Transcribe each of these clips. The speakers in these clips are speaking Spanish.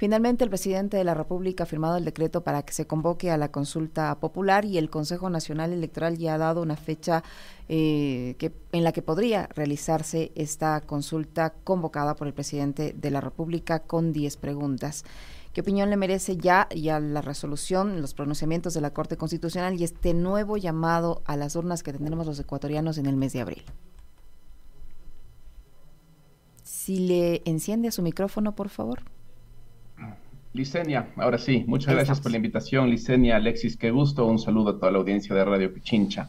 Finalmente, el presidente de la República ha firmado el decreto para que se convoque a la consulta popular y el Consejo Nacional Electoral ya ha dado una fecha eh, en la que podría realizarse esta consulta convocada por el presidente de la República con 10 preguntas. ¿Qué opinión le merece ya, ya la resolución, los pronunciamientos de la Corte Constitucional y este nuevo llamado a las urnas que tendremos los ecuatorianos en el mes de abril? Si le enciende su micrófono, por favor. Licenia, ahora sí, muchas gracias por la invitación, Licenia, Alexis, qué gusto, un saludo a toda la audiencia de Radio Pichincha.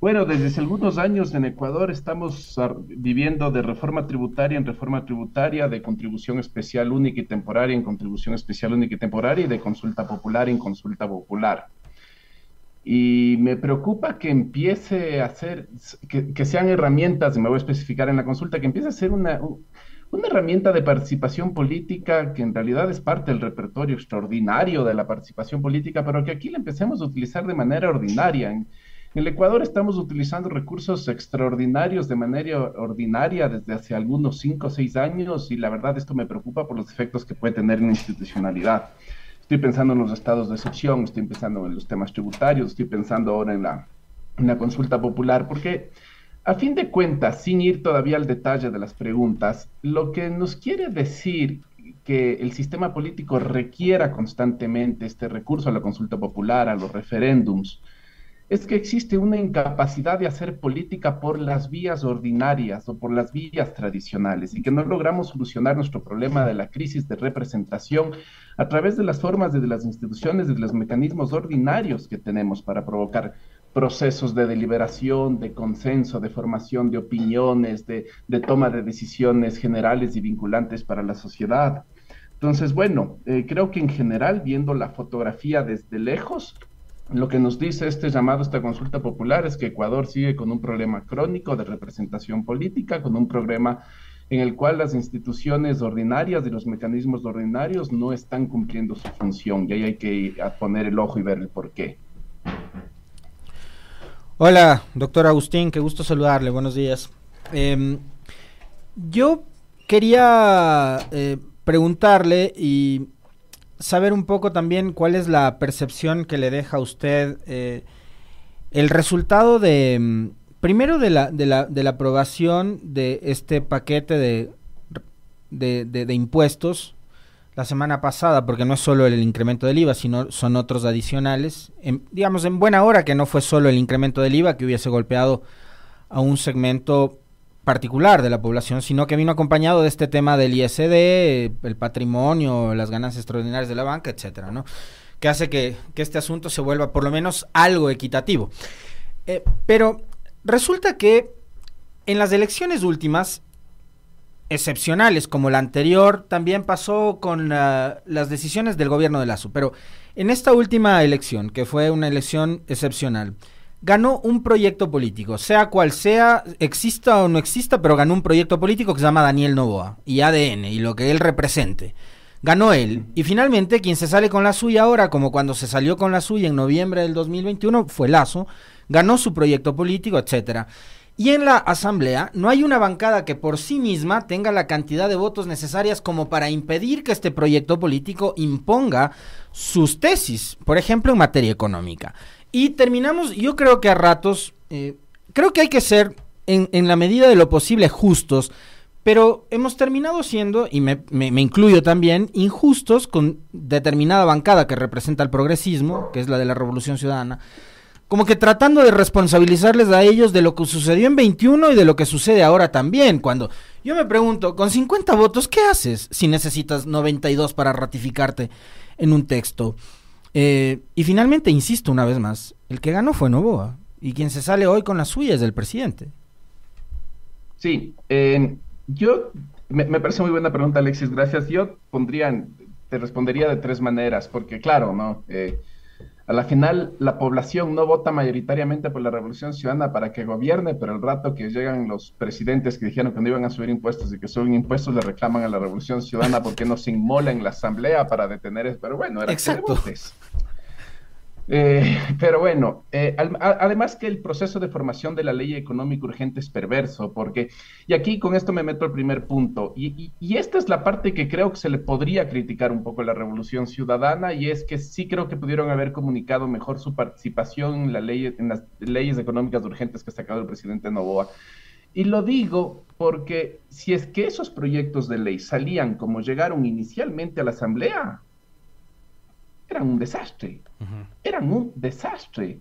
Bueno, desde hace algunos años en Ecuador estamos viviendo de reforma tributaria en reforma tributaria, de contribución especial única y temporaria en contribución especial única y temporaria y de consulta popular en consulta popular. Y me preocupa que empiece a ser, que, sean herramientas, y me voy a especificar en la consulta, que empiece a ser una, una herramienta de participación política que en realidad es parte del repertorio extraordinario de la participación política, pero que aquí la empecemos a utilizar de manera ordinaria. En, el Ecuador estamos utilizando recursos extraordinarios de manera ordinaria desde hace algunos cinco o seis años y la verdad esto me preocupa por los efectos que puede tener en la institucionalidad. Estoy pensando en los estados de excepción, estoy pensando en los temas tributarios, estoy pensando ahora en la, en la consulta popular, porque a fin de cuentas, sin ir todavía al detalle de las preguntas, lo que nos quiere decir que el sistema político requiera constantemente este recurso a la consulta popular, a los referéndums, es que existe una incapacidad de hacer política por las vías ordinarias o por las vías tradicionales y que no logramos solucionar nuestro problema de la crisis de representación a través de las formas de las instituciones, de los mecanismos ordinarios que tenemos para provocar procesos de deliberación, de consenso, de formación de opiniones, de, toma de decisiones generales y vinculantes para la sociedad. Entonces, bueno, eh, creo que en general, viendo la fotografía desde lejos, lo que nos dice este llamado, esta consulta popular, es que Ecuador sigue con un problema crónico de representación política, con un problema en el cual las instituciones ordinarias y los mecanismos ordinarios no están cumpliendo su función y ahí hay que poner el ojo y ver el por qué. Hola, doctor Agustín, qué gusto saludarle, buenos días. Em, yo quería eh, preguntarle y saber un poco también cuál es la percepción que le deja a usted eh, el resultado de, mm, primero de la, de la, de la aprobación de este paquete de, de, impuestos la semana pasada, porque no es solo el incremento del IVA, sino son otros adicionales, digamos en buena hora que no fue solo el incremento del IVA que hubiese golpeado a un segmento particular de la población, sino que vino acompañado de este tema del ISD, el patrimonio, las ganancias extraordinarias de la banca, etcétera, ¿no? Que hace que, este asunto se vuelva por lo menos algo equitativo. Eh, pero resulta que en las elecciones últimas, excepcionales como la anterior, también pasó con las decisiones del gobierno de Lazo. Pero en esta última elección, que fue una elección excepcional, ganó un proyecto político, sea cual sea, exista o no exista, pero ganó un proyecto político que se llama Daniel Novoa y ADN y lo que él represente. Ganó él. Y finalmente, quien se sale con la suya ahora, como cuando se salió con la suya en noviembre del 2021, fue Lazo, ganó su proyecto político, etcétera. Y en la Asamblea no hay una bancada que por sí misma tenga la cantidad de votos necesarias como para impedir que este proyecto político imponga sus tesis, por ejemplo, en materia económica. Y terminamos, yo creo que a ratos, eh, creo que hay que ser en, la medida de lo posible justos, pero hemos terminado siendo, y me, incluyo también, injustos con determinada bancada que representa el progresismo, que es la de la Revolución Ciudadana, como que tratando de responsabilizarles a ellos de lo que sucedió en 21 y de lo que sucede ahora también, cuando yo me pregunto, con 50 votos, ¿qué haces si necesitas 92 para ratificarte en un texto? Eh, y finalmente, insisto una vez más, el que ganó fue Novoa. Y quien se sale hoy con la suya es el presidente. Sí, eh, yo me, parece muy buena pregunta, Alexis, gracias. Yo pondría, te respondería de tres maneras, porque claro, ¿no? Eh, a la final la población no vota mayoritariamente por la Revolución Ciudadana para que gobierne, pero el rato que llegan los presidentes que dijeron que no iban a subir impuestos y que suben impuestos le reclaman a la Revolución Ciudadana porque no se inmola en la asamblea para detener eso. Pero bueno, era Exacto. Eh, pero bueno, eh, además que el proceso de formación de la ley económica urgente es perverso, porque, y aquí con esto me meto al primer punto, y, esta es la parte que creo que se le podría criticar un poco a la Revolución Ciudadana, y es que sí creo que pudieron haber comunicado mejor su participación en, la ley, en las leyes económicas urgentes que ha sacado el presidente Novoa. Y lo digo porque si es que esos proyectos de ley salían como llegaron inicialmente a la Asamblea, eran un desastre, eran un desastre.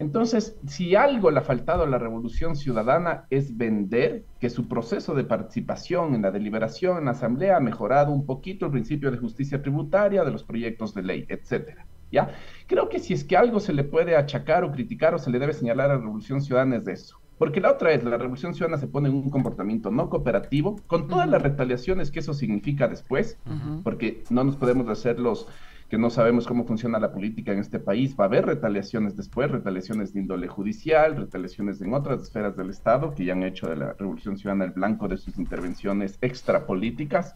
Entonces, si algo le ha faltado a la revolución ciudadana es vender que su proceso de participación en la deliberación en la asamblea ha mejorado un poquito el principio de justicia tributaria, de los proyectos de ley, etcétera. ¿Ya? Creo que si es que algo se le puede achacar o criticar o se le debe señalar a la revolución ciudadana es de eso. Porque la otra es, la revolución ciudadana se pone en un comportamiento no cooperativo, con todas las retaliaciones que eso significa después, porque no nos podemos hacer los que no sabemos cómo funciona la política en este país. Va a haber retaliaciones después, retaliaciones de índole judicial, retaliaciones en otras esferas del Estado que ya han hecho de la Revolución Ciudadana el blanco de sus intervenciones extrapolíticas.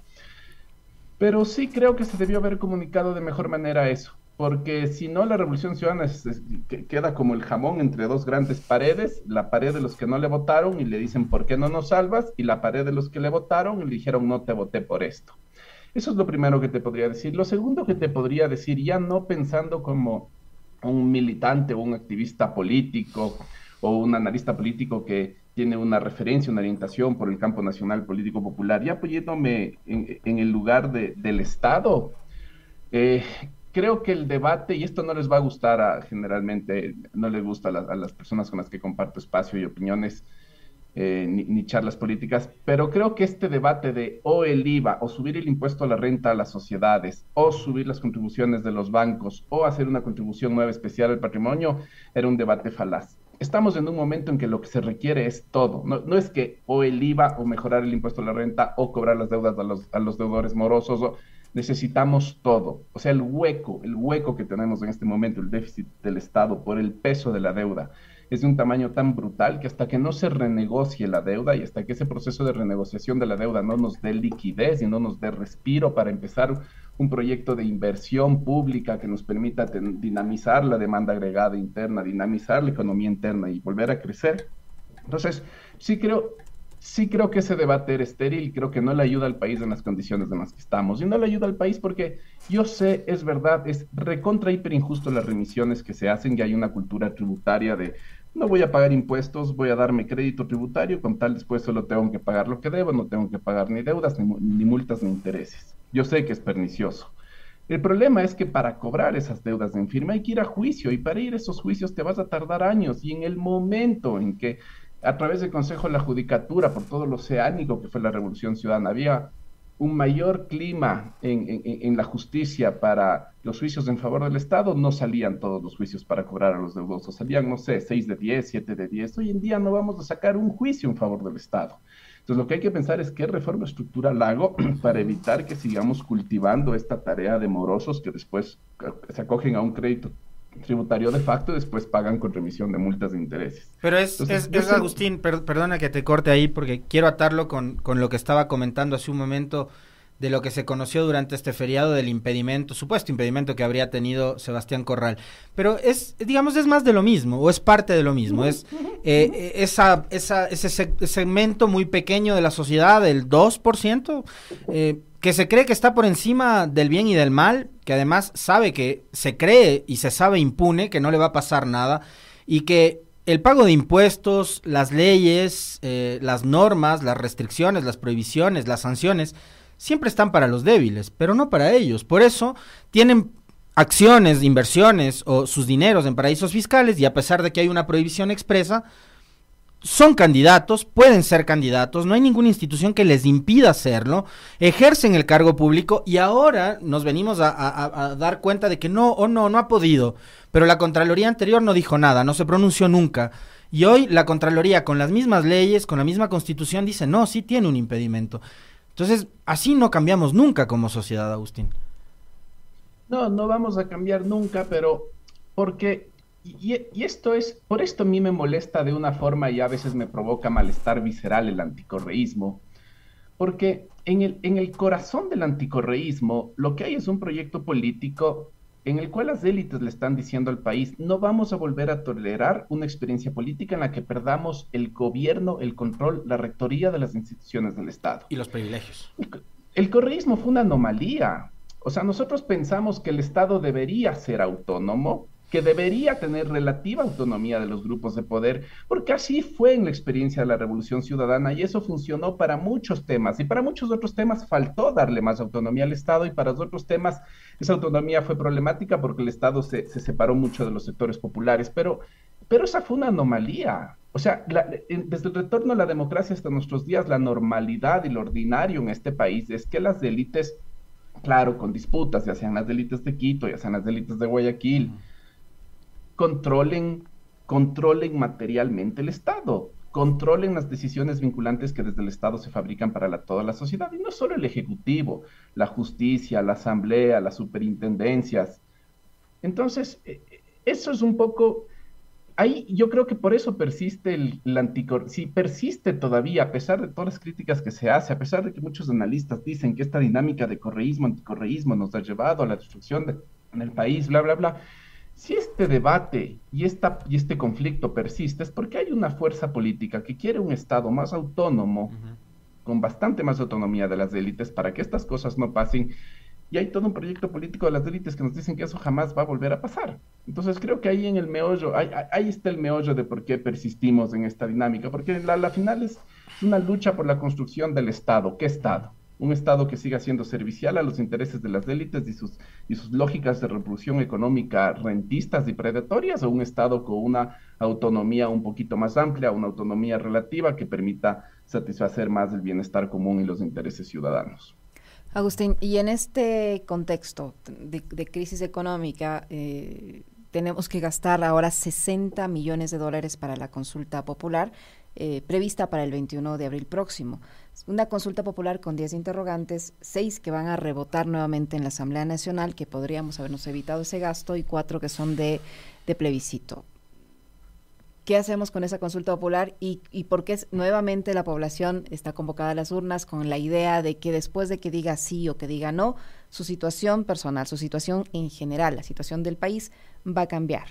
Pero sí creo que se debió haber comunicado de mejor manera eso, porque si no la Revolución Ciudadana queda como el jamón entre dos grandes paredes, la pared de los que no le votaron y le dicen ¿por qué no nos salvas? y la pared de los que le votaron y le dijeron no te voté por esto. Eso es lo primero que te podría decir. Lo segundo que te podría decir, ya no pensando como un militante o un activista político o un analista político que tiene una referencia, una orientación por el campo nacional político popular, ya poniéndome en, el lugar del Estado, eh, creo que el debate, y esto no les va a gustar a, generalmente, no les gusta a las personas con las que comparto espacio y opiniones, eh, ni, charlas políticas, pero creo que este debate de o el IVA o subir el impuesto a la renta a las sociedades o subir las contribuciones de los bancos o hacer una contribución nueva especial al patrimonio era un debate falaz. Estamos en un momento en que lo que se requiere es todo. No, es que o el IVA o mejorar el impuesto a la renta o cobrar las deudas a los, a los deudores morosos. Necesitamos todo. O sea, el hueco, el hueco que tenemos en este momento, el déficit del Estado por el peso de la deuda es de un tamaño tan brutal que hasta que no se renegocie la deuda y hasta que ese proceso de renegociación de la deuda no nos dé liquidez y no nos dé respiro para empezar un proyecto de inversión pública que nos permita dinamizar la demanda agregada interna, dinamizar la economía interna y volver a crecer. Entonces, sí creo, sí creo que ese debate era estéril, creo que no le ayuda al país en las condiciones en las que estamos. Y no le ayuda al país porque yo sé, es verdad, es recontra hiper injusto las remisiones que se hacen y hay una cultura tributaria de no voy a pagar impuestos, voy a darme crédito tributario, con tal después solo tengo que pagar lo que debo, no tengo que pagar ni deudas, ni, multas, ni intereses. Yo sé que es pernicioso. El problema es que para cobrar esas deudas en firma hay que ir a juicio y para ir a esos juicios te vas a tardar años y en el momento en que a través del Consejo de la Judicatura, por todo lo oceánico que fue la Revolución Ciudadana, había un mayor clima en, la justicia para los juicios en favor del Estado, no salían todos los juicios para cobrar a los deudosos, salían, no sé, 6 de 10, 7 de 10. Hoy en día no vamos a sacar un juicio en favor del Estado. Entonces lo que hay que pensar es qué reforma estructural hago para evitar que sigamos cultivando esta tarea de morosos que después se acogen a un crédito tributario de facto y después pagan con remisión de multas de intereses. Pero es, es, Agustín, perdona que te corte ahí porque quiero atarlo con, con lo que estaba comentando hace un momento de lo que se conoció durante este feriado del impedimento, supuesto impedimento que habría tenido Sebastián Corral. Pero es, digamos, es más de lo mismo, o es parte de lo mismo. Es eh, esa, esa, ese segmento muy pequeño de la sociedad, del 2%, eh, que se cree que está por encima del bien y del mal, que además sabe que se cree y se sabe impune, que no le va a pasar nada, y que el pago de impuestos, las leyes, eh, las normas, las restricciones, las prohibiciones, las sanciones, siempre están para los débiles, pero no para ellos. Por eso tienen acciones, inversiones o sus dineros en paraísos fiscales y a pesar de que hay una prohibición expresa, son candidatos, pueden ser candidatos, no hay ninguna institución que les impida hacerlo, ejercen el cargo público y ahora nos venimos a, dar cuenta de que no o no, no ha podido, pero la Contraloría anterior no dijo nada, no se pronunció nunca. Y hoy la Contraloría con las mismas leyes, con la misma constitución, dice, no, sí tiene un impedimento. Entonces, así no cambiamos nunca como sociedad, Agustín. No, no vamos a cambiar nunca, pero porque y, esto es, por esto a mí me molesta de una forma y a veces me provoca malestar visceral el anticorreísmo, porque en el, en el corazón del anticorreísmo lo que hay es un proyecto político en el cual las élites le están diciendo al país, no vamos a volver a tolerar una experiencia política en la que perdamos el gobierno, el control, la rectoría de las instituciones del Estado. Y los privilegios. El, correísmo fue una anomalía. O sea, nosotros pensamos que el Estado debería ser autónomo, que debería tener relativa autonomía de los grupos de poder, porque así fue en la experiencia de la Revolución Ciudadana y eso funcionó para muchos temas. Y para muchos otros temas faltó darle más autonomía al Estado y para otros temas esa autonomía fue problemática porque el Estado se, separó mucho de los sectores populares, pero, pero esa fue una anomalía. O sea, desde el retorno a la democracia hasta nuestros días, la normalidad y lo ordinario en este país es que las élites, claro, con disputas, ya sean las élites de Quito, ya sean las élites de Guayaquil, controlen, controlen materialmente el Estado, controlen las decisiones vinculantes que desde el Estado se fabrican para toda la sociedad, y no solo el Ejecutivo, la justicia, la Asamblea, las superintendencias. Entonces, eh, eso es un poco... Ahí yo creo que por eso persiste el, el. Si persiste todavía, a pesar de todas las críticas que se hace, a pesar de que muchos analistas dicen que esta dinámica de correísmo, anticorreísmo nos ha llevado a la destrucción de, en el país, bla, bla, bla, si este debate y, esta, y este conflicto persiste es porque hay una fuerza política que quiere un Estado más autónomo, con bastante más autonomía de las élites para que estas cosas no pasen. Y hay todo un proyecto político de las élites que nos dicen que eso jamás va a volver a pasar. Entonces creo que ahí en el meollo, ahí, está el meollo de por qué persistimos en esta dinámica, porque la, la final es una lucha por la construcción del Estado. ¿Qué Estado? Un Estado que siga siendo servicial a los intereses de las élites y sus, y sus lógicas de reproducción económica rentistas y predatorias, o un Estado con una autonomía un poquito más amplia, una autonomía relativa que permita satisfacer más el bienestar común y los intereses ciudadanos. Agustín, y en este contexto de, crisis económica, eh, tenemos que gastar ahora 60 millones de dólares para la consulta popular eh, prevista para el 21 de abril próximo. Una consulta popular con 10 interrogantes, 6 que van a rebotar nuevamente en la Asamblea Nacional, que podríamos habernos evitado ese gasto, y 4 que son de, plebiscito. ¿Qué hacemos con esa consulta popular y, y por qué nuevamente la población está convocada a las urnas con la idea de que después de que diga sí o que diga no, su situación personal, su situación en general, la situación del país va a cambiar?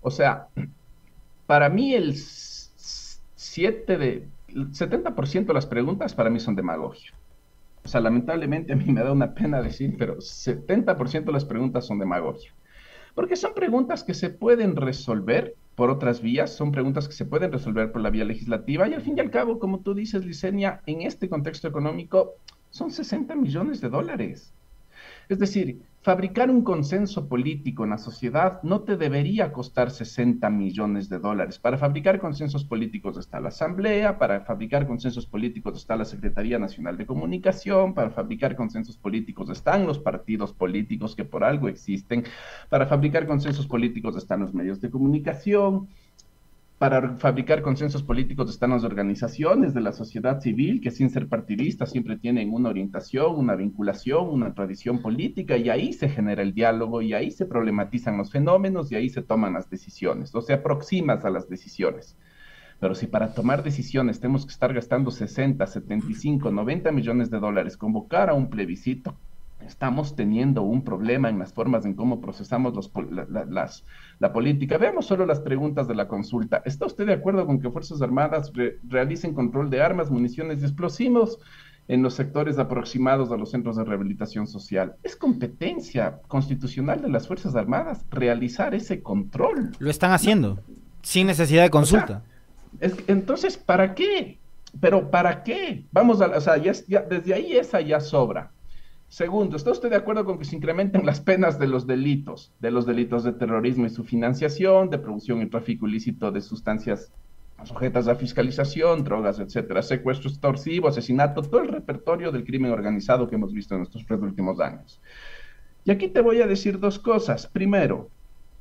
O sea, para mí el 7 de 70% de las preguntas para mí son demagogia. O sea, lamentablemente a mí me da una pena decir, pero 70% de las preguntas son demagogia. Porque son preguntas que se pueden resolver por otras vías, son preguntas que se pueden resolver por la vía legislativa y al fin y al cabo, como tú dices, Licenia, en este contexto económico son 60 millones de dólares. Es decir, fabricar un consenso político en la sociedad no te debería costar 60 millones de dólares. Para fabricar consensos políticos está la Asamblea, para fabricar consensos políticos está la Secretaría Nacional de Comunicación, para fabricar consensos políticos están los partidos políticos que por algo existen, para fabricar consensos políticos están los medios de comunicación para fabricar consensos políticos están las organizaciones de la sociedad civil que sin ser partidistas siempre tienen una orientación, una vinculación, una tradición política y ahí se genera el diálogo y ahí se problematizan los fenómenos y ahí se toman las decisiones o se aproximas a las decisiones. Pero si para tomar decisiones tenemos que estar gastando 60, 75, 90 millones de dólares, convocar a un plebiscito, estamos teniendo un problema en las formas en cómo procesamos los, la, las, la política. Veamos solo las preguntas de la consulta. ¿Está usted de acuerdo con que Fuerzas Armadas realicen control de armas, municiones y explosivos en los sectores aproximados a los centros de rehabilitación social? Es competencia constitucional de las Fuerzas Armadas realizar ese control. Lo están haciendo, sin necesidad de consulta. entonces, ¿para qué? Pero ¿para qué? Vamos a, o sea, ya, desde ahí esa ya sobra. Segundo, ¿está usted de acuerdo con que se incrementen las penas de los delitos, de los delitos de terrorismo y su financiación, de producción y tráfico ilícito de sustancias sujetas a fiscalización, drogas, etcétera, secuestro extorsivo, asesinato, todo el repertorio del crimen organizado que hemos visto en estos tres últimos años? Y aquí te voy a decir dos cosas. Primero,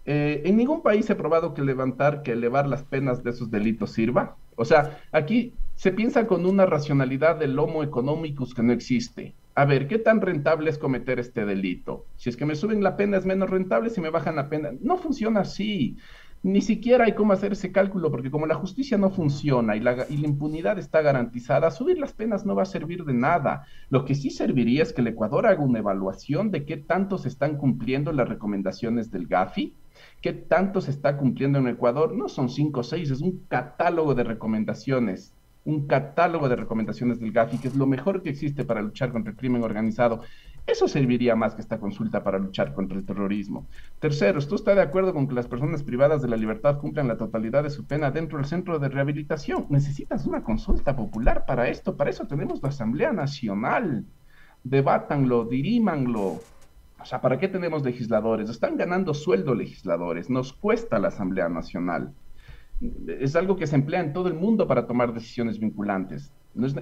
eh, en ningún país se ha probado que levantar, que elevar las penas de esos delitos sirva. O sea, aquí se piensa con una racionalidad del homo economicus que no existe a ver, ¿qué tan rentable es cometer este delito? Si es que me suben la pena es menos rentable, si me bajan la pena. No funciona así. ni siquiera hay cómo hacer ese cálculo, porque como la justicia no funciona y la, y la, impunidad está garantizada, subir las penas no va a servir de nada. Lo que sí serviría es que el Ecuador haga una evaluación de qué tanto se están cumpliendo las recomendaciones del GAFI, qué tanto se está cumpliendo en Ecuador. No son cinco o seis, es un catálogo de recomendaciones un catálogo de recomendaciones del GAFI, que es lo mejor que existe para luchar contra el crimen organizado. Eso serviría más que esta consulta para luchar contra el terrorismo. Tercero, ¿tú está de acuerdo con que las personas privadas de la libertad cumplan la totalidad de su pena dentro del centro de rehabilitación? Necesitas una consulta popular para esto. Para eso tenemos la Asamblea Nacional. Debátanlo, dirímanlo. O sea, ¿para qué tenemos legisladores? Están ganando sueldo legisladores. Nos cuesta la Asamblea Nacional es algo que se emplea en todo el mundo para tomar decisiones vinculantes.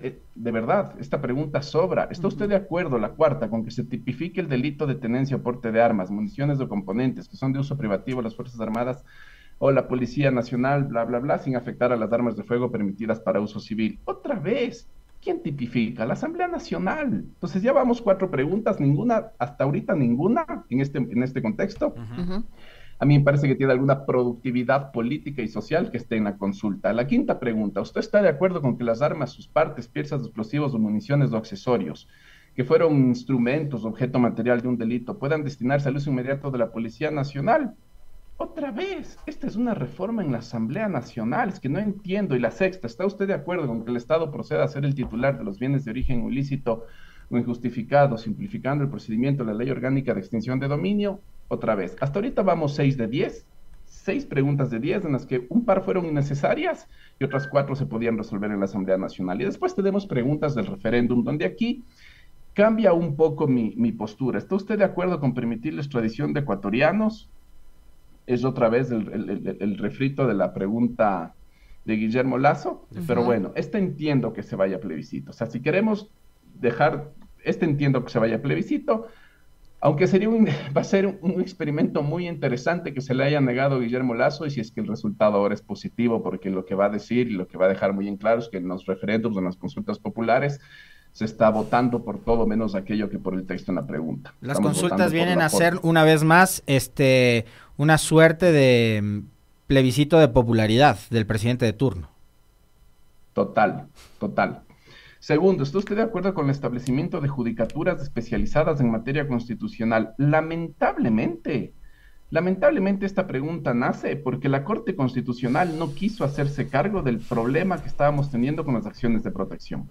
Eh, de verdad, esta pregunta sobra. ¿Está usted de acuerdo, la cuarta, con que se tipifique el delito de tenencia o porte de armas, municiones o componentes que son de uso privativo a las Fuerzas Armadas o la Policía Nacional, bla, bla, bla, sin afectar a las armas de fuego permitidas para uso civil? Otra vez, ¿quién tipifica? La Asamblea Nacional. Entonces ya vamos cuatro preguntas, ninguna, hasta ahorita ninguna en este, en este contexto a mí me parece que tiene alguna productividad política y social que esté en la consulta. La quinta pregunta, ¿usted está de acuerdo con que las armas, sus partes, piezas explosivos o municiones o accesorios que fueron instrumentos, objeto material de un delito, puedan destinarse al uso inmediato de la Policía Nacional? Otra vez, esta es una reforma en la Asamblea Nacional, es que no entiendo. Y la sexta, ¿está usted de acuerdo con que el Estado proceda a ser el titular de los bienes de origen ilícito o injustificado, simplificando el procedimiento de la ley orgánica de extinción de dominio? Otra vez. Hasta ahorita vamos 6 de 10, 6 preguntas de 10 en las que un par fueron innecesarias y otras cuatro se podían resolver en la Asamblea Nacional. Y después tenemos preguntas del referéndum, donde aquí cambia un poco mi, mi postura. ¿Está usted de acuerdo con permitir la extradición de ecuatorianos? Es otra vez el, el, el, refrito de la pregunta de Guillermo Lazo, pero bueno, este entiendo que se vaya a plebiscito. O sea, si queremos dejar, este entiendo que se vaya a plebiscito, aunque sería un, va a ser un experimento muy interesante que se le haya negado a Guillermo Lazo y si es que el resultado ahora es positivo, porque lo que va a decir y lo que va a dejar muy en claro es que en los referéndums, en las consultas populares, se está votando por todo menos aquello que por el texto en la pregunta. Las consultas vienen a ser una vez más este una suerte de mm, plebiscito de popularidad del presidente de turno. Total, total. Segundo, ¿está usted de acuerdo con el establecimiento de judicaturas especializadas en materia constitucional? Lamentablemente, lamentablemente esta pregunta nace porque la Corte Constitucional no quiso hacerse cargo del problema que estábamos teniendo con las acciones de protección.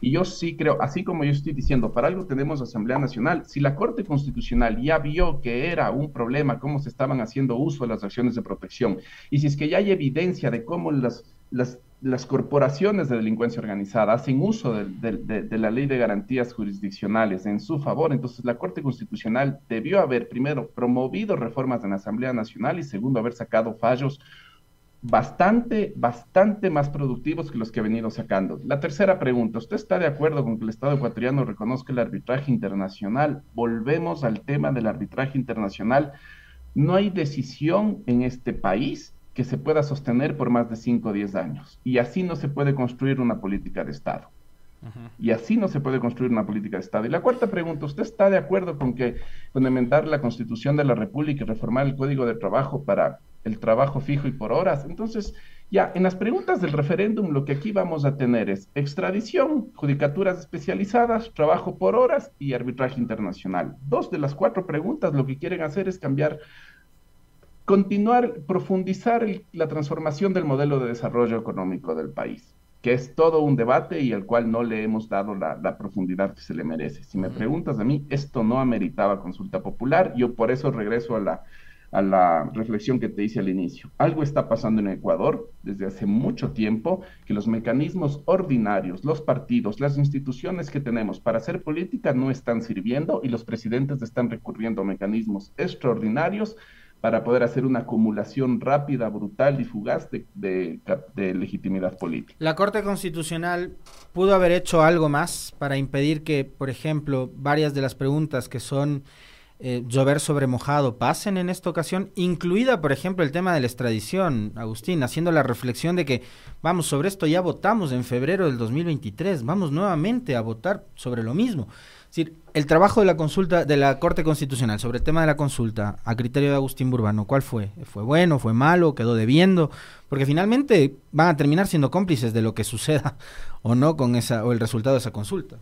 Y yo sí creo, así como yo estoy diciendo, para algo tenemos Asamblea Nacional, si la Corte Constitucional ya vio que era un problema cómo se estaban haciendo uso de las acciones de protección, y si es que ya hay evidencia de cómo las, las las corporaciones de delincuencia organizada hacen uso de, la ley de garantías jurisdiccionales en su favor, entonces la Corte Constitucional debió haber, primero, promovido reformas en la Asamblea Nacional y segundo, haber sacado fallos bastante, bastante más productivos que los que ha venido sacando. La tercera pregunta, ¿usted está de acuerdo con que el Estado ecuatoriano reconozca el arbitraje internacional? Volvemos al tema del arbitraje internacional. No hay decisión en este país que se pueda sostener por más de 5 o 10 años. Y así no se puede construir una política de Estado. Y así no se puede construir una política de Estado. Y la cuarta pregunta, ¿usted está de acuerdo con que fundamentar la Constitución de la República y reformar el Código de Trabajo para el trabajo fijo y por horas? Entonces, ya, en las preguntas del referéndum lo que aquí vamos a tener es extradición, judicaturas especializadas, trabajo por horas y arbitraje internacional. Dos de las cuatro preguntas lo que quieren hacer es cambiar continuar, profundizar la transformación del modelo de desarrollo económico del país, que es todo un debate y al cual no le hemos dado la, profundidad que se le merece. Si me preguntas a mí, esto no ameritaba consulta popular, yo por eso regreso a la, a la reflexión que te hice al inicio. Algo está pasando en Ecuador desde hace mucho tiempo que los mecanismos ordinarios, los partidos, las instituciones que tenemos para hacer política no están sirviendo y los presidentes están recurriendo a mecanismos extraordinarios para poder hacer una acumulación rápida, brutal y fugaz de, legitimidad política. La Corte Constitucional pudo haber hecho algo más para impedir que, por ejemplo, varias de las preguntas que son eh, llover sobre mojado pasen en esta ocasión, incluida, por ejemplo, el tema de la extradición, Agustín, haciendo la reflexión de que, vamos, sobre esto ya votamos en febrero del 2023, vamos nuevamente a votar sobre lo mismo. Decir, el trabajo de la consulta de la Corte Constitucional sobre el tema de la consulta a criterio de Agustín Burbano, ¿cuál fue? ¿Fue bueno, fue malo, quedó debiendo? Porque finalmente van a terminar siendo cómplices de lo que suceda o no con esa o el resultado de esa consulta.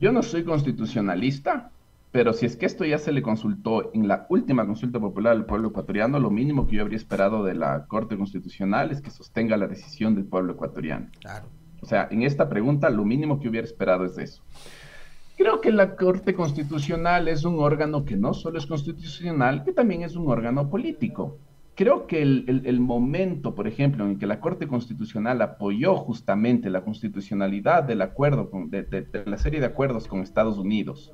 Yo no soy constitucionalista, pero si es que esto ya se le consultó en la última consulta popular al pueblo ecuatoriano, lo mínimo que yo habría esperado de la Corte Constitucional es que sostenga la decisión del pueblo ecuatoriano. Claro. O sea, en esta pregunta lo mínimo que hubiera esperado es eso. Creo que la Corte Constitucional es un órgano que no solo es constitucional, que también es un órgano político. Creo que el, momento, por ejemplo, en que la Corte Constitucional apoyó justamente la constitucionalidad del acuerdo, con, de, la serie de acuerdos con Estados Unidos,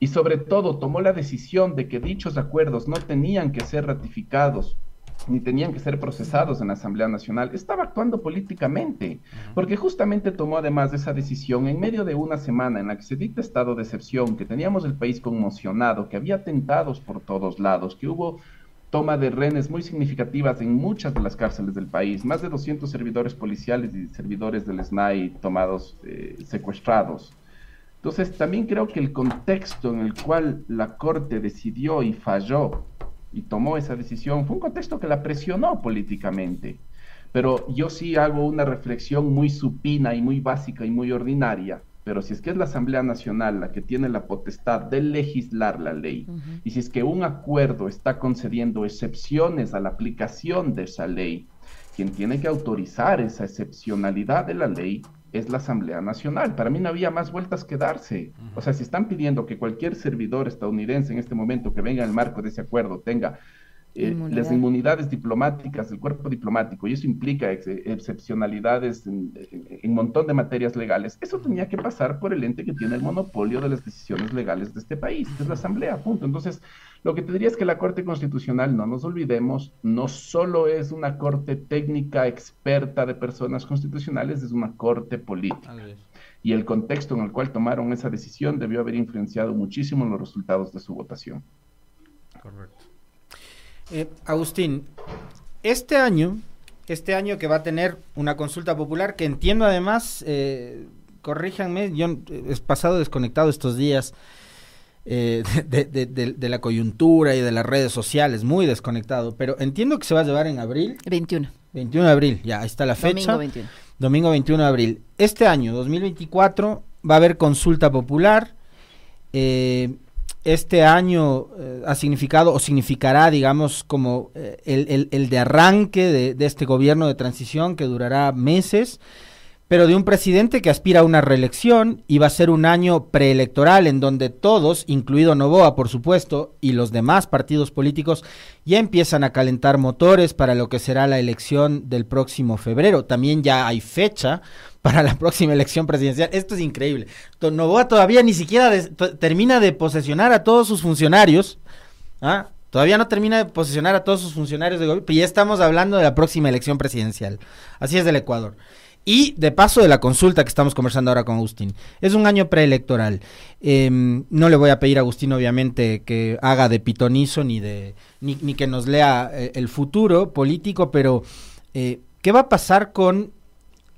y sobre todo tomó la decisión de que dichos acuerdos no tenían que ser ratificados ni tenían que ser procesados en la Asamblea Nacional, estaba actuando políticamente, porque justamente tomó además esa decisión en medio de una semana en la que se dicta estado de excepción, que teníamos el país conmocionado, que había atentados por todos lados, que hubo toma de renes muy significativas en muchas de las cárceles del país, más de 200 servidores policiales y servidores del SNAI tomados, eh, secuestrados. Entonces, también creo que el contexto en el cual la Corte decidió y falló y tomó esa decisión, fue un contexto que la presionó políticamente. Pero yo sí hago una reflexión muy supina y muy básica y muy ordinaria. Pero si es que es la Asamblea Nacional la que tiene la potestad de legislar la ley, y si es que un acuerdo está concediendo excepciones a la aplicación de esa ley, quien tiene que autorizar esa excepcionalidad de la ley es la Asamblea Nacional. Para mí no había más vueltas que darse. O sea, si están pidiendo que cualquier servidor estadounidense en este momento que venga al marco de ese acuerdo tenga eh, las inmunidades diplomáticas del cuerpo diplomático, y eso implica excepcionalidades en un montón de materias legales, eso tenía que pasar por el ente que tiene el monopolio de las decisiones legales de este país, que es la Asamblea, punto. Entonces, lo que te diría es que la Corte Constitucional, no nos olvidemos, no solo es una corte técnica experta de personas constitucionales, es una corte política. Y el contexto en el cual tomaron esa decisión debió haber influenciado muchísimo en los resultados de su votación. Correcto. Eh, Agustín, este año, este año que va a tener una consulta popular, que entiendo además, eh, corríjanme, yo he pasado desconectado estos días eh, de, la coyuntura y de las redes sociales, muy desconectado, pero entiendo que se va a llevar en abril. 21. 21 de abril, ya, ahí está la fecha. Domingo 21. Domingo 21 de abril. Este año, 2024, va a haber consulta popular. Eh, este año eh, ha significado o significará, digamos, como eh, el, el, de arranque de, de, este gobierno de transición que durará meses, pero de un presidente que aspira a una reelección y va a ser un año preelectoral en donde todos, incluido Novoa, por supuesto, y los demás partidos políticos, ya empiezan a calentar motores para lo que será la elección del próximo febrero. También ya hay fecha para la próxima elección presidencial. Esto es increíble. Novoa todavía ni siquiera termina de posesionar a todos sus funcionarios. ¿ah? Todavía no termina de posesionar a todos sus funcionarios de gobierno, pero ya estamos hablando de la próxima elección presidencial. Así es del Ecuador. Y de paso de la consulta que estamos conversando ahora con Agustín. Es un año preelectoral. Em, no le voy a pedir a Agustín, obviamente, que haga de pitonizo ni, de, ni, ni que nos lea eh, el futuro político, pero eh, ¿qué va a pasar con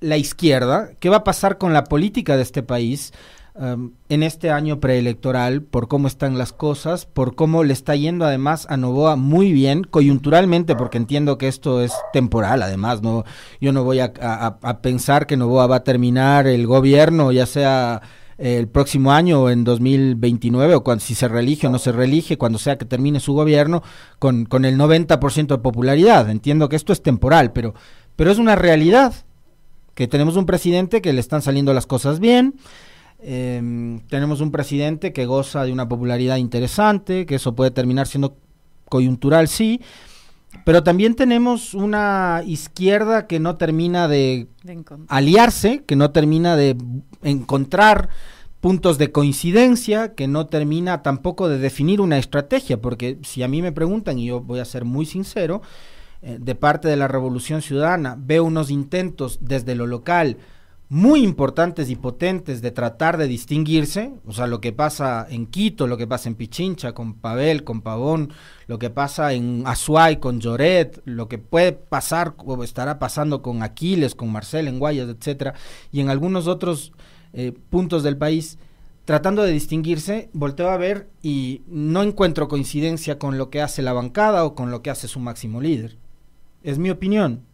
la izquierda, qué va a pasar con la política de este país um, en este año preelectoral, por cómo están las cosas, por cómo le está yendo además a Novoa muy bien, coyunturalmente, porque entiendo que esto es temporal, además, no, yo no voy a, pensar que Novoa va a terminar el gobierno, ya sea el próximo año o en 2029 o si se reelige o no se reelige, cuando sea que termine su gobierno con, con el 90% de popularidad. Entiendo que esto es temporal, pero, pero es una realidad que tenemos un presidente que le están saliendo las cosas bien, em, tenemos un presidente que goza de una popularidad interesante, que eso puede terminar siendo coyuntural, sí, pero también tenemos una izquierda que no termina de, aliarse, que no termina de encontrar puntos de coincidencia, que no termina tampoco de definir una estrategia, porque si a mí me preguntan, y yo voy a ser muy sincero, eh, de parte de la Revolución Ciudadana. Veo unos intentos desde lo local muy importantes y potentes de tratar de distinguirse, o sea, lo que pasa en Quito, lo que pasa en Pichincha con Pavel, con Pavón, lo que pasa en Azuay con Lloret, lo que puede pasar o estará pasando con Aquiles, con Marcel en Guayas, etcétera, y en algunos otros eh, puntos del país tratando de distinguirse, volteo a ver y no encuentro coincidencia con lo que hace la bancada o con lo que hace su máximo líder. Es mi opinión.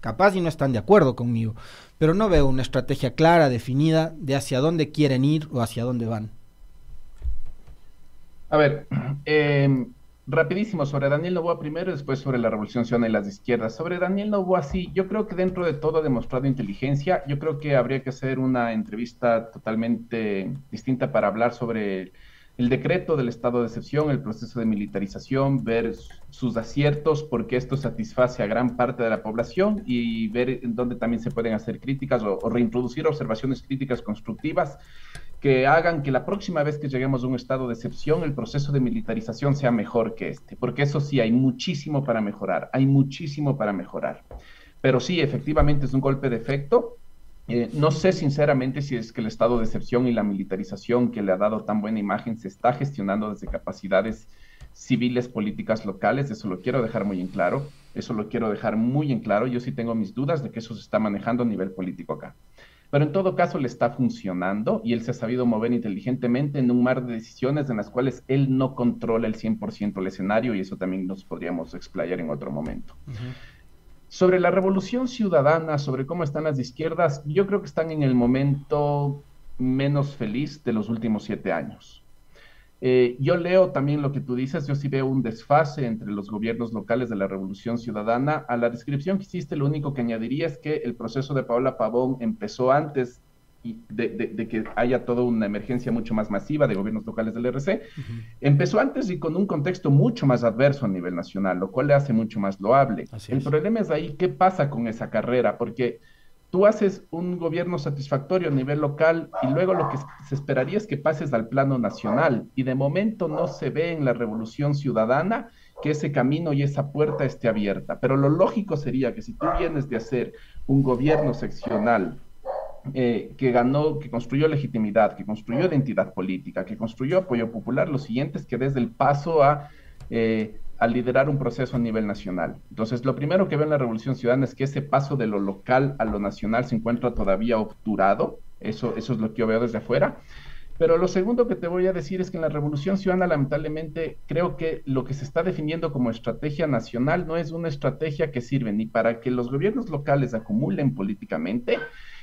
Capaz y no están de acuerdo conmigo, pero no veo una estrategia clara, definida de hacia dónde quieren ir o hacia dónde van. A ver, eh, rapidísimo sobre Daniel Novoa primero, después sobre la Revolución Ciudadana y las izquierdas. Sobre Daniel Novoa, sí, yo creo que dentro de todo ha demostrado inteligencia. Yo creo que habría que hacer una entrevista totalmente distinta para hablar sobre el decreto del estado de excepción, el proceso de militarización, ver sus aciertos, porque esto satisface a gran parte de la población y ver en dónde también se pueden hacer críticas o, o reintroducir observaciones críticas constructivas que hagan que la próxima vez que lleguemos a un estado de excepción, el proceso de militarización sea mejor que este, porque eso sí, hay muchísimo para mejorar, hay muchísimo para mejorar. Pero sí, efectivamente es un golpe de efecto. Eh, no sé sinceramente si es que el estado de excepción y la militarización que le ha dado tan buena imagen se está gestionando desde capacidades civiles políticas locales, eso lo quiero dejar muy en claro, eso lo quiero dejar muy en claro, yo sí tengo mis dudas de que eso se está manejando a nivel político acá pero en todo caso le está funcionando y él se ha sabido mover inteligentemente en un mar de decisiones en las cuales él no controla el 100% el escenario y eso también nos podríamos explayar en otro momento. Sobre la revolución ciudadana, sobre cómo están las izquierdas, yo creo que están en el momento menos feliz de los últimos siete años. Eh, yo leo también lo que tú dices, yo sí veo un desfase entre los gobiernos locales de la Revolución Ciudadana. A la descripción que hiciste, lo único que añadiría es que el proceso de Paola Pavón empezó antes de, que haya toda una emergencia mucho más masiva de gobiernos locales del RC. Empezó antes y con un contexto mucho más adverso a nivel nacional, lo cual le hace mucho más loable. el problema es ahí, ¿qué pasa con esa carrera? Porque tú haces un gobierno satisfactorio a nivel local y luego lo que se esperaría es que pases al plano nacional y de momento no se ve en la revolución ciudadana que ese camino y esa puerta esté abierta. Pero lo lógico sería que si tú vienes de hacer un gobierno seccional eh, que ganó, que construyó legitimidad, que construyó identidad política, que construyó apoyo popular, lo siguiente es que desde el paso a eh, a liderar un proceso a nivel nacional. Entonces, lo primero que veo en la Revolución Ciudadana es que ese paso de lo local a lo nacional se encuentra todavía obturado. Eso, eso es lo que yo veo desde afuera. Pero lo segundo que te voy a decir es que en la Revolución Ciudadana, lamentablemente, creo que lo que se está definiendo como estrategia nacional no es una estrategia que sirve ni para que los gobiernos locales acumulen políticamente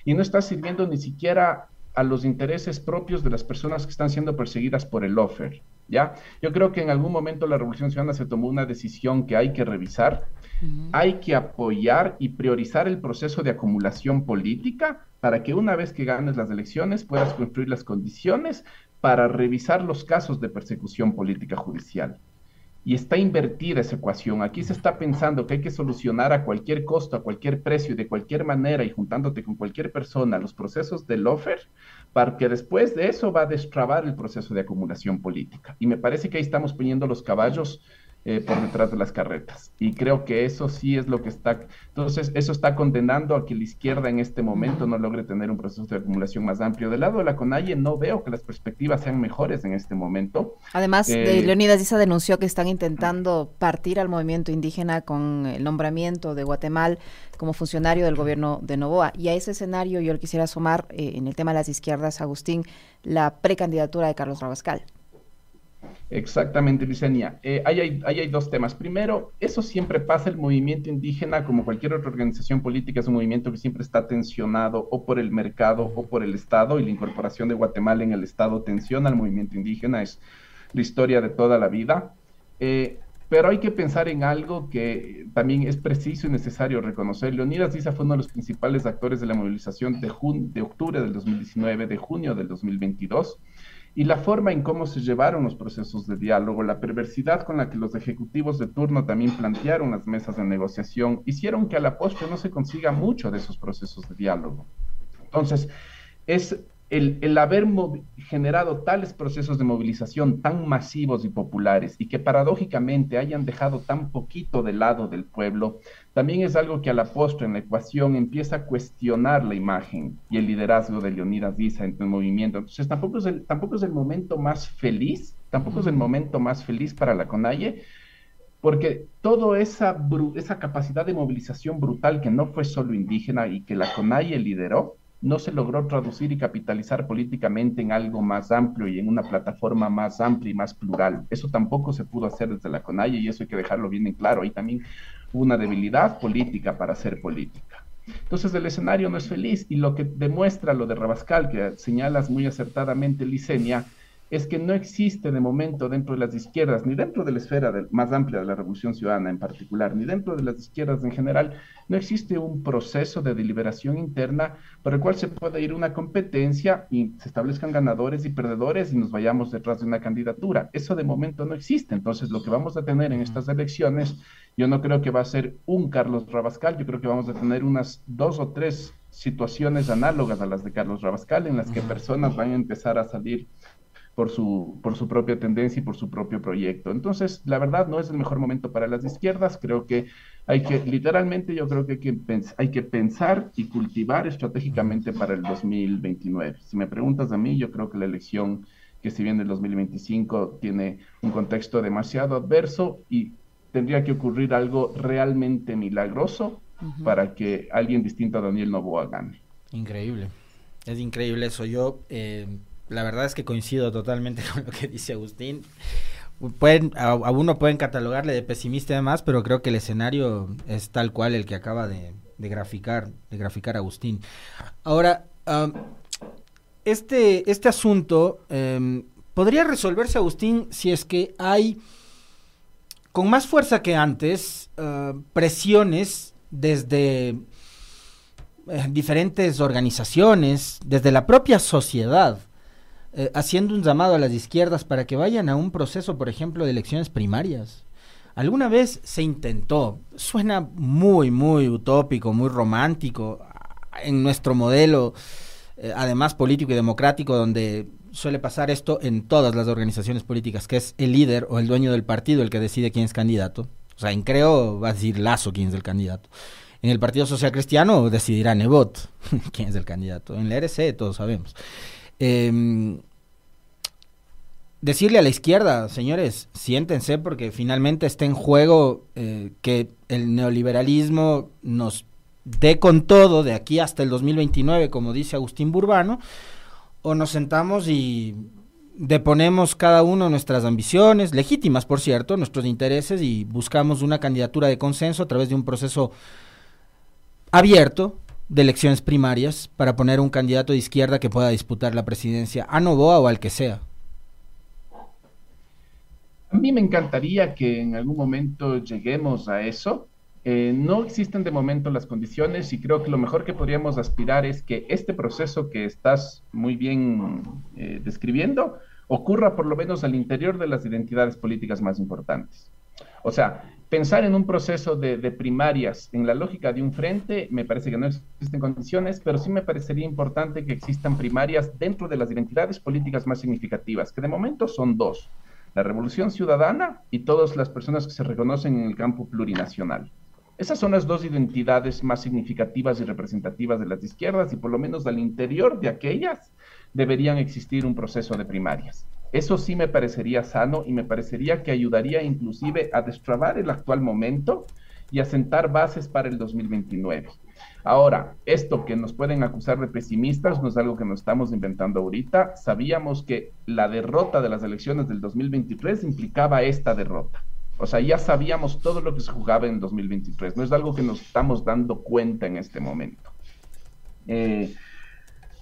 y no está sirviendo ni siquiera a los intereses propios de las personas que están siendo perseguidas por el offer, ¿ya? Yo creo que en algún momento la Revolución Ciudadana se tomó una decisión que hay que revisar, hay que apoyar y priorizar el proceso de acumulación política para que una vez que ganes las elecciones puedas construir las condiciones para revisar los casos de persecución política judicial y está invertida esa ecuación. Aquí se está pensando que hay que solucionar a cualquier costo, a cualquier precio de cualquier manera y juntándote con cualquier persona los procesos del offer, para que después de eso va a destrabar el proceso de acumulación política. Y me parece que ahí estamos poniendo los caballos eh, por detrás de las carretas. Y creo que eso sí es lo que está, entonces eso está condenando a que la izquierda en este momento no logre tener un proceso de acumulación más amplio. Del lado de la CONAIE no veo que las perspectivas sean mejores en este momento. Además, eh, Leonidas Diza denunció que están intentando partir al movimiento indígena con el nombramiento de Guatemala como funcionario del gobierno de Novoa. Y a ese escenario yo le quisiera sumar eh, en el tema de las izquierdas, Agustín, la precandidatura de Carlos Rabascal. Exactamente, Licenia. Eh, ahí, hay, hay, dos temas. Primero, eso siempre pasa, el movimiento indígena, como cualquier otra organización política, es un movimiento que siempre está tensionado o por el mercado o por el Estado, y la incorporación de Guatemala en el Estado tensiona al movimiento indígena, es la historia de toda la vida. Eh, pero hay que pensar en algo que también es preciso y necesario reconocer. Leonidas Diza fue uno de los principales actores de la movilización de, de octubre del 2019, de junio del 2022 y la forma en cómo se llevaron los procesos de diálogo, la perversidad con la que los ejecutivos de turno también plantearon las mesas de negociación, hicieron que a la postre no se consiga mucho de esos procesos de diálogo. Entonces, es el, haber generado tales procesos de movilización tan masivos y populares y que paradójicamente hayan dejado tan poquito de lado del pueblo, también es algo que a la postre en la ecuación empieza a cuestionar la imagen y el liderazgo de Leonidas Diza en el movimiento. Entonces tampoco es el, tampoco es el momento más feliz, tampoco es el momento más feliz para la CONAIE, porque toda esa, esa capacidad de movilización brutal que no fue solo indígena y que la CONAIE lideró, no se logró traducir y capitalizar políticamente en algo más amplio y en una plataforma más amplia y más plural. Eso tampoco se pudo hacer desde la CONAIE y eso hay que dejarlo bien en claro. Ahí también una debilidad política para hacer política. Entonces el escenario no es feliz y lo que demuestra lo de Rabascal, que señalas muy acertadamente, Licenia, es que no existe de momento dentro de las izquierdas, ni dentro de la esfera más amplia de la Revolución Ciudadana en particular, ni dentro de las izquierdas en general, no existe un proceso de deliberación interna por el cual se pueda ir una competencia y se establezcan ganadores y perdedores y nos vayamos detrás de una candidatura. Eso de momento no existe. Entonces, lo que vamos a tener en estas elecciones, yo no creo que va a ser un Carlos Rabascal, yo creo que vamos a tener unas dos o tres situaciones análogas a las de Carlos Rabascal, en las que personas van a empezar a salir por su, por su propia tendencia y por su propio proyecto. Entonces, la verdad no es el mejor momento para las izquierdas. Creo que hay que, literalmente, yo creo que hay que, hay que pensar y cultivar estratégicamente para el 2029. Si me preguntas a mí, yo creo que la elección que se viene el 2025 tiene un contexto demasiado adverso y tendría que ocurrir algo realmente milagroso para que alguien distinto a Daniel Novoa gane. Increíble. Es increíble eso. Yo eh, la verdad es que coincido totalmente con lo que dice Agustín. Pueden, a, uno pueden catalogarle de pesimista y demás, pero creo que el escenario es tal cual el que acaba de, graficar, de graficar Agustín. Ahora, este, este asunto em, podría resolverse, Agustín, si es que hay, con más fuerza que antes, ah, presiones desde eh, diferentes organizaciones, desde la propia sociedad, eh, haciendo un llamado a las izquierdas para que vayan a un proceso, por ejemplo, de elecciones primarias. Alguna vez se intentó, suena muy, muy utópico, muy romántico, en nuestro modelo, eh, además político y democrático, donde suele pasar esto en todas las organizaciones políticas, que es el líder o el dueño del partido el que decide quién es candidato. O sea, en Creo va a decir Lazo quién es el candidato. En el Partido Social Cristiano decidirá Nebot quién es el candidato. En la RC todos sabemos. Eh, decirle a la izquierda, señores, siéntense porque finalmente está en juego eh, que el neoliberalismo nos dé con todo de aquí hasta el 2029, como dice Agustín Burbano, o nos sentamos y deponemos cada uno nuestras ambiciones, legítimas por cierto, nuestros intereses y buscamos una candidatura de consenso a través de un proceso abierto de elecciones primarias para poner un candidato de izquierda que pueda disputar la presidencia a Novoa o al que sea. A mí me encantaría que en algún momento lleguemos a eso. Eh, no existen de momento las condiciones y creo que lo mejor que podríamos aspirar es que este proceso que estás muy bien eh, describiendo ocurra por lo menos al interior de las identidades políticas más importantes. O sea, pensar en un proceso de, de, primarias en la lógica de un frente, me parece que no existen condiciones, pero sí me parecería importante que existan primarias dentro de las identidades políticas más significativas, que de momento son dos la Revolución Ciudadana y todas las personas que se reconocen en el campo plurinacional. Esas son las dos identidades más significativas y representativas de las izquierdas y por lo menos al interior de aquellas deberían existir un proceso de primarias. Eso sí me parecería sano y me parecería que ayudaría inclusive a destrabar el actual momento y a sentar bases para el 2029. Ahora, esto que nos pueden acusar de pesimistas no es algo que nos estamos inventando ahorita. Sabíamos que la derrota de las elecciones del 2023 implicaba esta derrota. O sea, ya sabíamos todo lo que se jugaba en 2023. No es algo que nos estamos dando cuenta en este momento. Eh,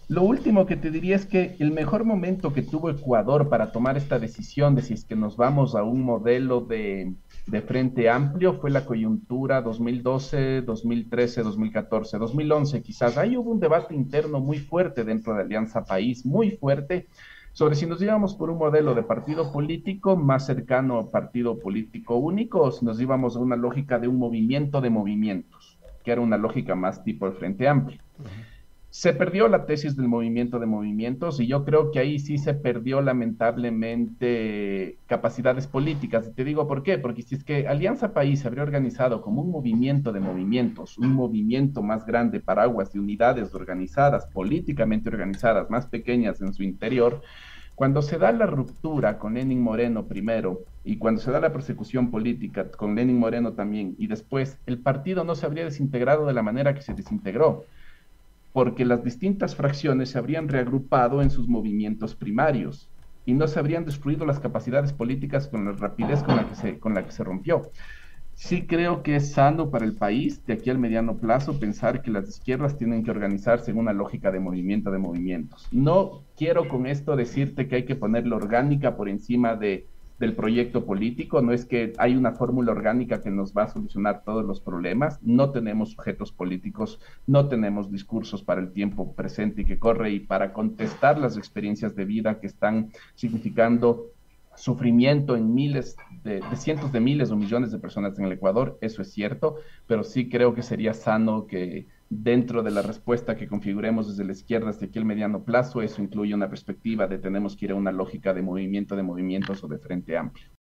lo último que te diría es que el mejor momento que tuvo Ecuador para tomar esta decisión de si es que nos vamos a un modelo de de frente amplio fue la coyuntura 2012, 2013, 2014, 2011 quizás. Ahí hubo un debate interno muy fuerte dentro de Alianza País, muy fuerte, sobre si nos íbamos por un modelo de partido político más cercano a partido político único o si nos íbamos a una lógica de un movimiento de movimientos, que era una lógica más tipo el Frente Amplio. Se perdió la tesis del movimiento de movimientos y yo creo que ahí sí se perdió lamentablemente capacidades políticas. Te digo por qué, porque si es que Alianza País se habría organizado como un movimiento de movimientos, un movimiento más grande, paraguas de unidades organizadas, políticamente organizadas, más pequeñas en su interior, cuando se da la ruptura con Lenin Moreno primero y cuando se da la persecución política con Lenin Moreno también y después, el partido no se habría desintegrado de la manera que se desintegró porque las distintas fracciones se habrían reagrupado en sus movimientos primarios y no se habrían destruido las capacidades políticas con la rapidez con la que se, con la que se rompió. Sí creo que es sano para el país de aquí al mediano plazo pensar que las izquierdas tienen que organizarse en una lógica de movimiento de movimientos. No quiero con esto decirte que hay que poner la orgánica por encima de, del proyecto político, no es que hay una fórmula orgánica que nos va a solucionar todos los problemas, no tenemos sujetos políticos, no tenemos discursos para el tiempo presente y que corre y para contestar las experiencias de vida que están significando sufrimiento en miles de, de, cientos de miles o millones de personas en el Ecuador, eso es cierto, pero sí creo que sería sano que dentro de la respuesta que configuremos desde la izquierda hasta aquí el mediano plazo, eso incluye una perspectiva de tenemos que ir a una lógica de movimiento de movimientos o de frente amplio.